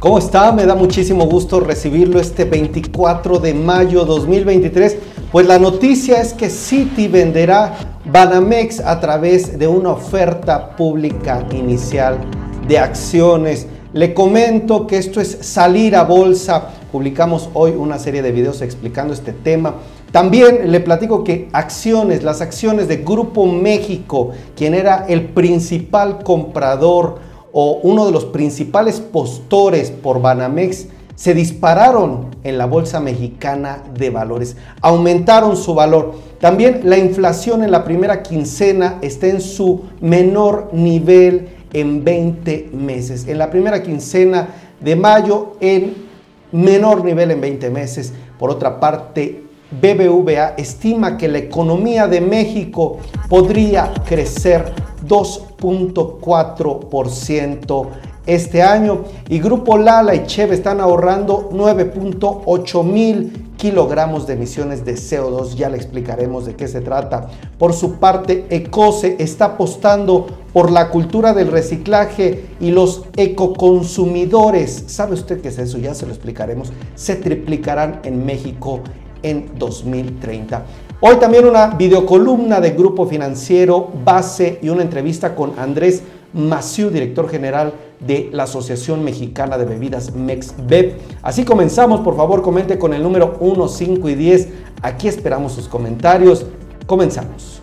¿Cómo está? Me da muchísimo gusto recibirlo este 24 de mayo 2023. Pues la noticia es que Citi venderá Banamex a través de una oferta pública inicial de acciones. Le comento que esto es salir a bolsa. Publicamos hoy una serie de videos explicando este tema. También le platico que acciones, las acciones de Grupo México, quien era el principal comprador o uno de los principales postores por Banamex se dispararon en la Bolsa Mexicana de Valores, aumentaron su valor. También la inflación en la primera quincena está en su menor nivel en 20 meses. En la primera quincena de mayo en menor nivel en 20 meses. Por otra parte, BBVA estima que la economía de México podría crecer 2.4% este año y Grupo Lala y Cheve están ahorrando 9.8 mil kilogramos de emisiones de CO2. Ya le explicaremos de qué se trata. Por su parte, Ecose está apostando por la cultura del reciclaje y los ecoconsumidores. ¿Sabe usted qué es eso? Ya se lo explicaremos. Se triplicarán en México en 2030. Hoy también una videocolumna de Grupo Financiero Base y una entrevista con Andrés Maciú, director general de la Asociación Mexicana de Bebidas MEXBEB. Así comenzamos, por favor, comente con el número 1, 5 y 10. Aquí esperamos sus comentarios. Comenzamos.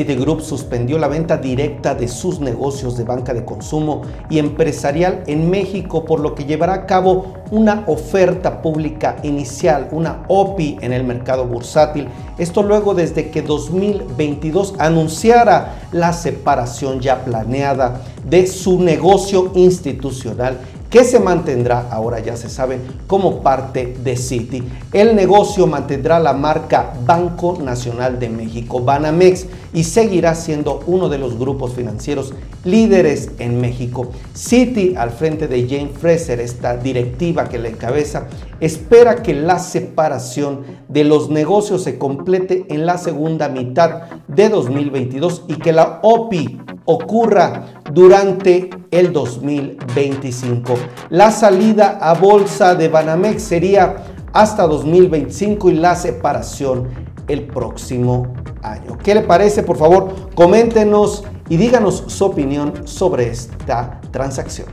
Citigroup suspendió la venta directa de sus negocios de banca de consumo y empresarial en México, por lo que llevará a cabo una oferta pública inicial, una OPI en el mercado bursátil. Esto luego desde que 2022 anunciara la separación ya planeada de su negocio institucional que se mantendrá, ahora ya se sabe, como parte de Citi. El negocio mantendrá la marca Banco Nacional de México, Banamex, y seguirá siendo uno de los grupos financieros líderes en México. Citi, al frente de Jane Fraser, esta directiva que le encabeza, espera que la separación de los negocios se complete en la segunda mitad de 2022 y que la OPI ocurra durante el 2025. La salida a bolsa de Banamex sería hasta 2025 y la separación el próximo año. ¿Qué le parece? Por favor, coméntenos y díganos su opinión sobre esta transacción.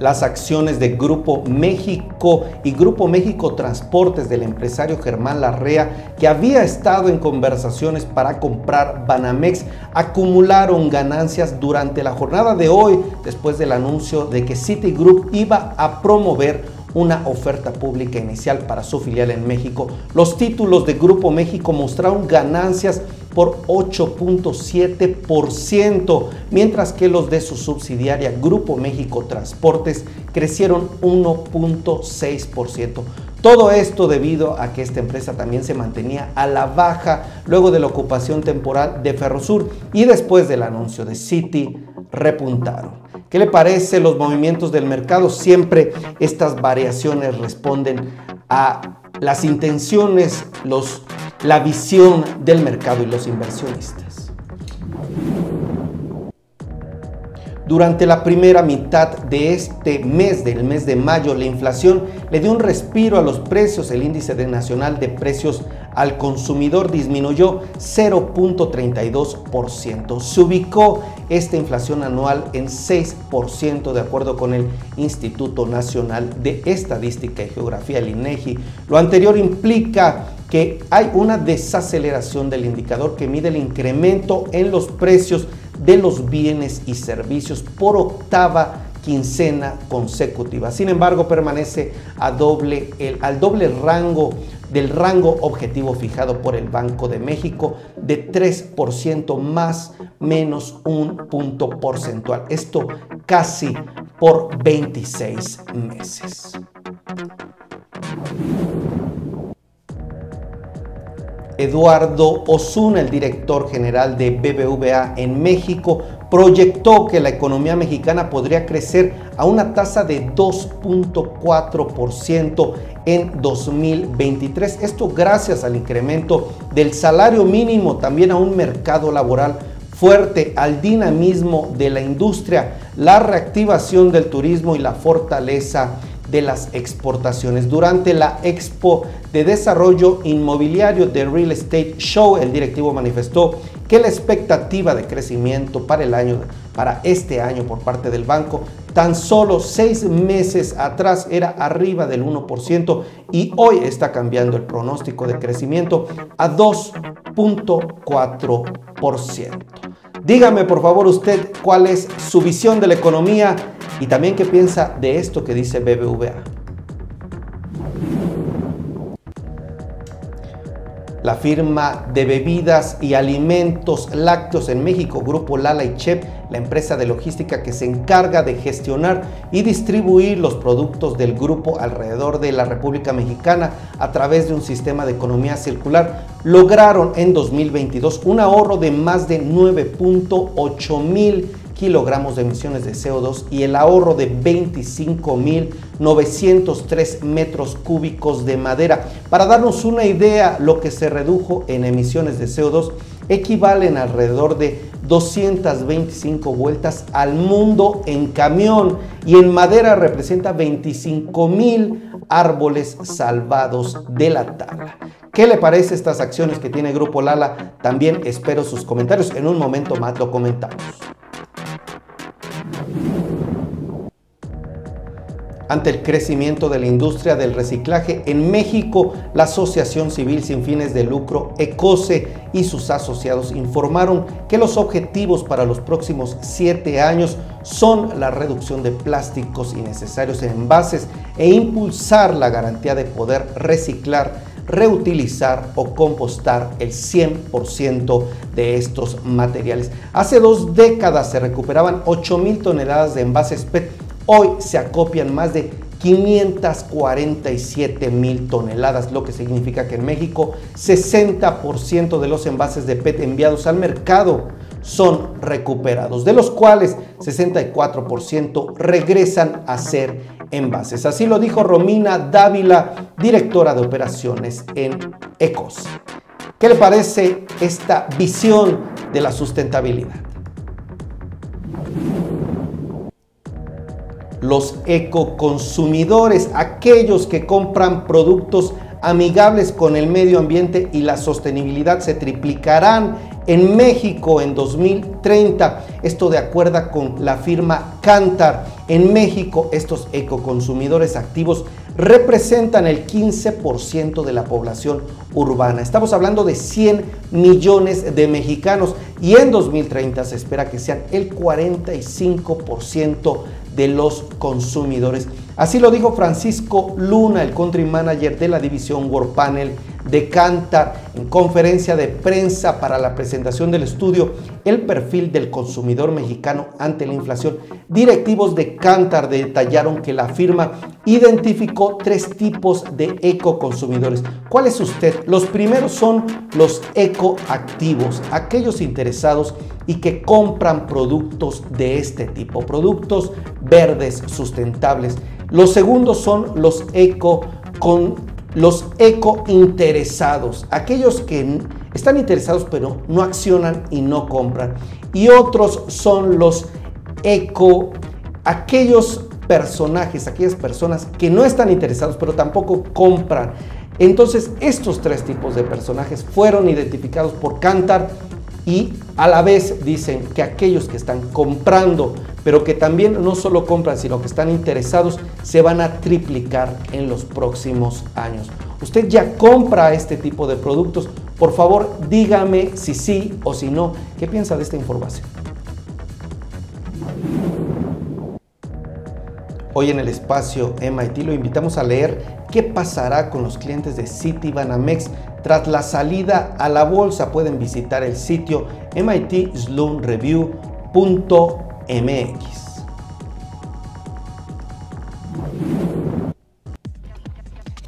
Las acciones de Grupo México y Grupo México Transportes del empresario Germán Larrea, que había estado en conversaciones para comprar Banamex, acumularon ganancias durante la jornada de hoy, después del anuncio de que Citigroup iba a promover una oferta pública inicial para su filial en México. Los títulos de Grupo México mostraron ganancias por 8.7%, mientras que los de su subsidiaria Grupo México Transportes crecieron 1.6%. Todo esto debido a que esta empresa también se mantenía a la baja luego de la ocupación temporal de Ferrosur y después del anuncio de City repuntaron. ¿Qué le parece los movimientos del mercado? Siempre estas variaciones responden a las intenciones, la visión del mercado y los inversionistas. Durante la primera mitad de este mes, del mes de mayo, la inflación le dio un respiro a los precios. El índice de nacional de precios al consumidor disminuyó 0.32%. Se ubicó esta inflación anual en 6% de acuerdo con el Instituto Nacional de Estadística y Geografía, el INEGI. Lo anterior implica que hay una desaceleración del indicador que mide el incremento en los precios de los bienes y servicios por octava quincena consecutiva. Sin embargo, permanece a doble, el, al doble rango del rango objetivo fijado por el Banco de México de 3% más menos un punto porcentual. Esto casi por 26 meses. Eduardo Osuna, el director general de BBVA en México, proyectó que la economía mexicana podría crecer a una tasa de 2.4% en 2023. Esto gracias al incremento del salario mínimo, también a un mercado laboral fuerte al dinamismo de la industria, la reactivación del turismo y la fortaleza de las exportaciones. Durante la Expo de Desarrollo Inmobiliario de Real Estate Show, el directivo manifestó que la expectativa de crecimiento para el año para este año por parte del banco tan solo seis meses atrás era arriba del 1% y hoy está cambiando el pronóstico de crecimiento a 2.4%. Dígame por favor usted cuál es su visión de la economía y también qué piensa de esto que dice BBVA. La firma de bebidas y alimentos lácteos en México, Grupo Lala y Chep, la empresa de logística que se encarga de gestionar y distribuir los productos del grupo alrededor de la República Mexicana a través de un sistema de economía circular, lograron en 2022 un ahorro de más de 9.8 mil kilogramos de emisiones de CO2 y el ahorro de 25.903 metros cúbicos de madera. Para darnos una idea, lo que se redujo en emisiones de CO2 equivalen alrededor de 225 vueltas al mundo en camión y en madera representa 25 mil árboles salvados de la tabla. ¿Qué le parece estas acciones que tiene Grupo Lala? También espero sus comentarios. En un momento más lo comentamos. Ante el crecimiento de la industria del reciclaje. En México, la Asociación Civil Sin Fines de Lucro, ECOSE, y sus asociados informaron que los objetivos para los próximos siete años son la reducción de plásticos innecesarios en envases e impulsar la garantía de poder reciclar reutilizar o compostar el 100% de estos materiales. Hace dos décadas se recuperaban 8 mil toneladas de envases PET Hoy se acopian más de 547 mil toneladas, lo que significa que en México 60% de los envases de PET enviados al mercado son recuperados, de los cuales 64% regresan a ser envases. Así lo dijo Romina Dávila, directora de operaciones en ECOS. ¿Qué le parece esta visión de la sustentabilidad? Los ecoconsumidores, aquellos que compran productos amigables con el medio ambiente y la sostenibilidad se triplicarán en México en 2030. Esto de acuerdo con la firma Cantar. En México estos ecoconsumidores activos representan el 15% de la población urbana. Estamos hablando de 100 millones de mexicanos y en 2030 se espera que sean el 45% de los consumidores. Así lo dijo Francisco Luna, el country manager de la división World Panel de Cantar en conferencia de prensa para la presentación del estudio El perfil del consumidor mexicano ante la inflación. Directivos de Cantar detallaron que la firma identificó tres tipos de ecoconsumidores. ¿Cuál es usted? Los primeros son los ecoactivos, aquellos interesados y que compran productos de este tipo, productos verdes, sustentables. Los segundos son los eco con los eco interesados, aquellos que están interesados pero no accionan y no compran. Y otros son los eco, aquellos personajes, aquellas personas que no están interesados pero tampoco compran. Entonces estos tres tipos de personajes fueron identificados por Cantar y a la vez dicen que aquellos que están comprando, pero que también no solo compran, sino que están interesados, se van a triplicar en los próximos años. Usted ya compra este tipo de productos, por favor dígame si sí o si no. ¿Qué piensa de esta información? Hoy en el espacio MIT lo invitamos a leer qué pasará con los clientes de Citibanamex tras la salida a la bolsa. Pueden visitar el sitio mitsloanreview.mx.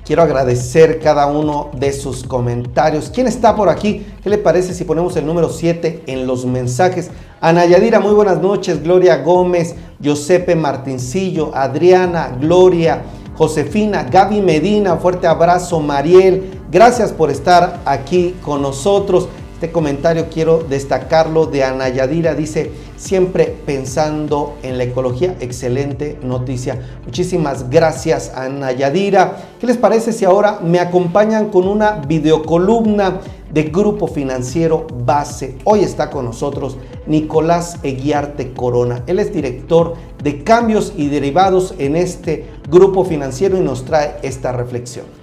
Quiero agradecer cada uno de sus comentarios. ¿Quién está por aquí? ¿Qué le parece si ponemos el número 7 en los mensajes? Ana Yadira, muy buenas noches. Gloria Gómez, Josepe Martincillo, Adriana, Gloria, Josefina, Gaby Medina, fuerte abrazo, Mariel, gracias por estar aquí con nosotros. Este comentario quiero destacarlo de Ana Yadira, dice, siempre pensando en la ecología, excelente noticia. Muchísimas gracias Ana Yadira. ¿Qué les parece si ahora me acompañan con una videocolumna de Grupo Financiero Base? Hoy está con nosotros Nicolás Eguiarte Corona. Él es director de cambios y derivados en este grupo financiero y nos trae esta reflexión.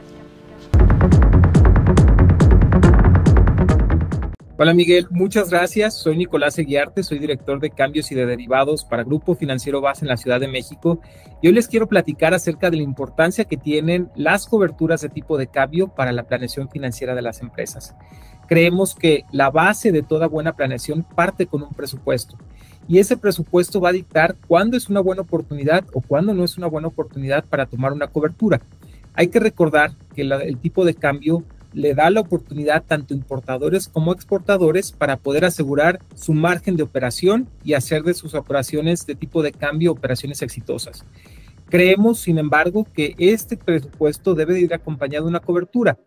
Hola Miguel, muchas gracias. Soy Nicolás Eguiarte, soy director de cambios y de derivados para Grupo Financiero Base en la Ciudad de México. Y hoy les quiero platicar acerca de la importancia que tienen las coberturas de tipo de cambio para la planeación financiera de las empresas. Creemos que la base de toda buena planeación parte con un presupuesto. Y ese presupuesto va a dictar cuándo es una buena oportunidad o cuándo no es una buena oportunidad para tomar una cobertura. Hay que recordar que el tipo de cambio le da la oportunidad tanto importadores como exportadores para poder asegurar su margen de operación y hacer de sus operaciones de tipo de cambio operaciones exitosas. Creemos, sin embargo, que este presupuesto debe ir acompañado de una cobertura.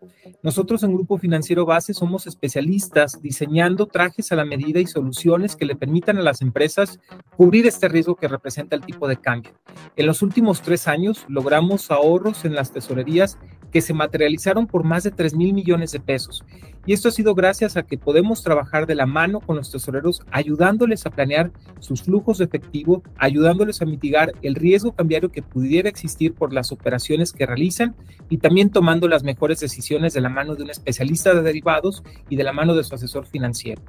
Nosotros en Grupo Financiero Base somos especialistas diseñando trajes a la medida y soluciones que le permitan a las empresas cubrir este riesgo que representa el tipo de cambio. En los últimos tres años logramos ahorros en las tesorerías que se materializaron por más de 3 mil millones de pesos. Y esto ha sido gracias a que podemos trabajar de la mano con los tesoreros, ayudándoles a planear sus flujos de efectivo, ayudándoles a mitigar el riesgo cambiario que pudiera existir por las operaciones que realizan y también tomando las mejores decisiones de la mano de un especialista de derivados y de la mano de su asesor financiero.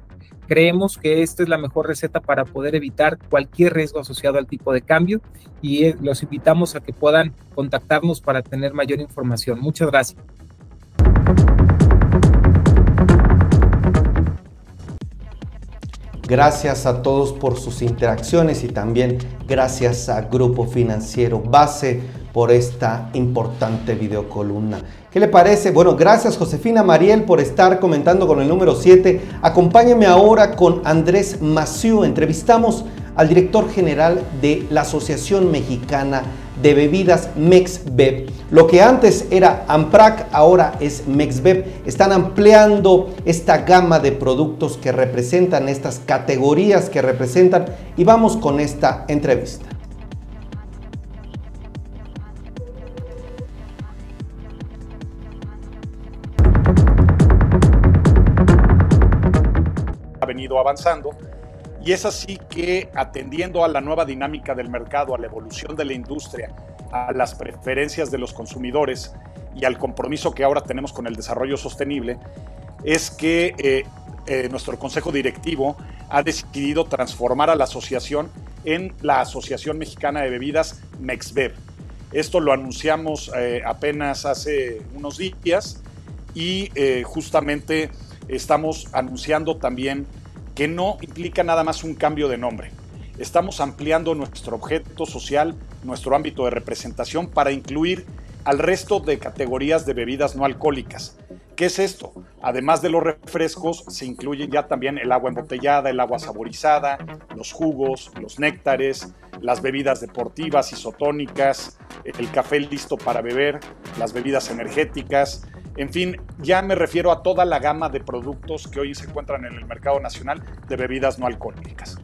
Creemos que esta es la mejor receta para poder evitar cualquier riesgo asociado al tipo de cambio y eh, los invitamos a que puedan contactarnos para tener mayor información. Muchas gracias. Gracias a todos por sus interacciones y también gracias a Grupo Financiero Base por esta importante videocolumna. ¿Qué le parece? Bueno, gracias Josefina Mariel por estar comentando con el número 7. Acompáñeme ahora con Andrés Maciú. Entrevistamos al director general de la Asociación Mexicana de Bebidas MEXBEB. Lo que antes era AMPRAC, ahora es MEXBEB. Están ampliando esta gama de productos que representan, estas categorías que representan. Y vamos con esta entrevista. Ha venido avanzando y es así que atendiendo a la nueva dinámica del mercado, a la evolución de la industria, a las preferencias de los consumidores y al compromiso que ahora tenemos con el desarrollo sostenible, es que eh, eh, nuestro Consejo Directivo ha decidido transformar a la asociación en la Asociación Mexicana de Bebidas MEXBEB. Esto lo anunciamos eh, apenas hace unos días y justamente estamos anunciando también que no implica nada más un cambio de nombre. Estamos ampliando nuestro objeto social, nuestro ámbito de representación para incluir al resto de categorías de bebidas no alcohólicas. ¿Qué es esto? Además de los refrescos, se incluye ya también el agua embotellada, el agua saborizada, los jugos, los néctares, las bebidas deportivas isotónicas, el café listo para beber, las bebidas energéticas, en fin, ya me refiero a toda la gama de productos que hoy se encuentran en el mercado nacional de bebidas no alcohólicas.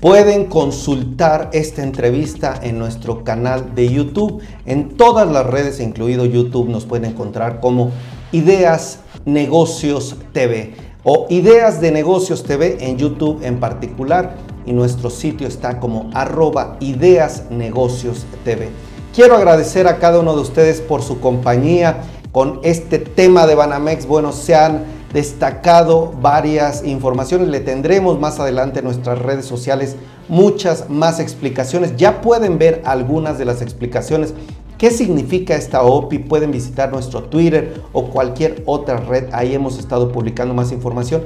Pueden consultar esta entrevista en nuestro canal de YouTube. En todas las redes, incluido YouTube, nos pueden encontrar como Ideas Negocios TV o Ideas de Negocios TV en YouTube en particular y nuestro sitio está como arroba ideas negocios TV. Quiero agradecer a cada uno de ustedes por su compañía con este tema de Banamex. Bueno, se han destacado varias informaciones. Le tendremos más adelante en nuestras redes sociales muchas más explicaciones. Ya pueden ver algunas de las explicaciones. ¿Qué significa esta OPI? Pueden visitar nuestro Twitter o cualquier otra red. Ahí hemos estado publicando más información.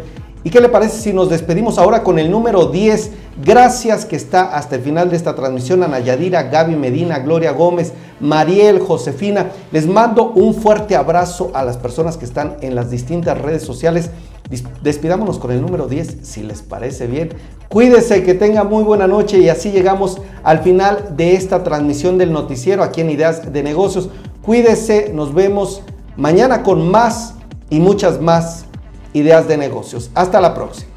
¿Y qué le parece si nos despedimos ahora con el número 10? Gracias que está hasta el final de esta transmisión a Nayadira, Gaby Medina, Gloria Gómez, Mariel, Josefina. Les mando un fuerte abrazo a las personas que están en las distintas redes sociales. Despidámonos con el número 10, si les parece bien. Cuídese, que tenga muy buena noche y así llegamos al final de esta transmisión del noticiero aquí en Ideas de Negocios. Cuídese, nos vemos mañana con más y muchas más ideas de negocios. Hasta la próxima.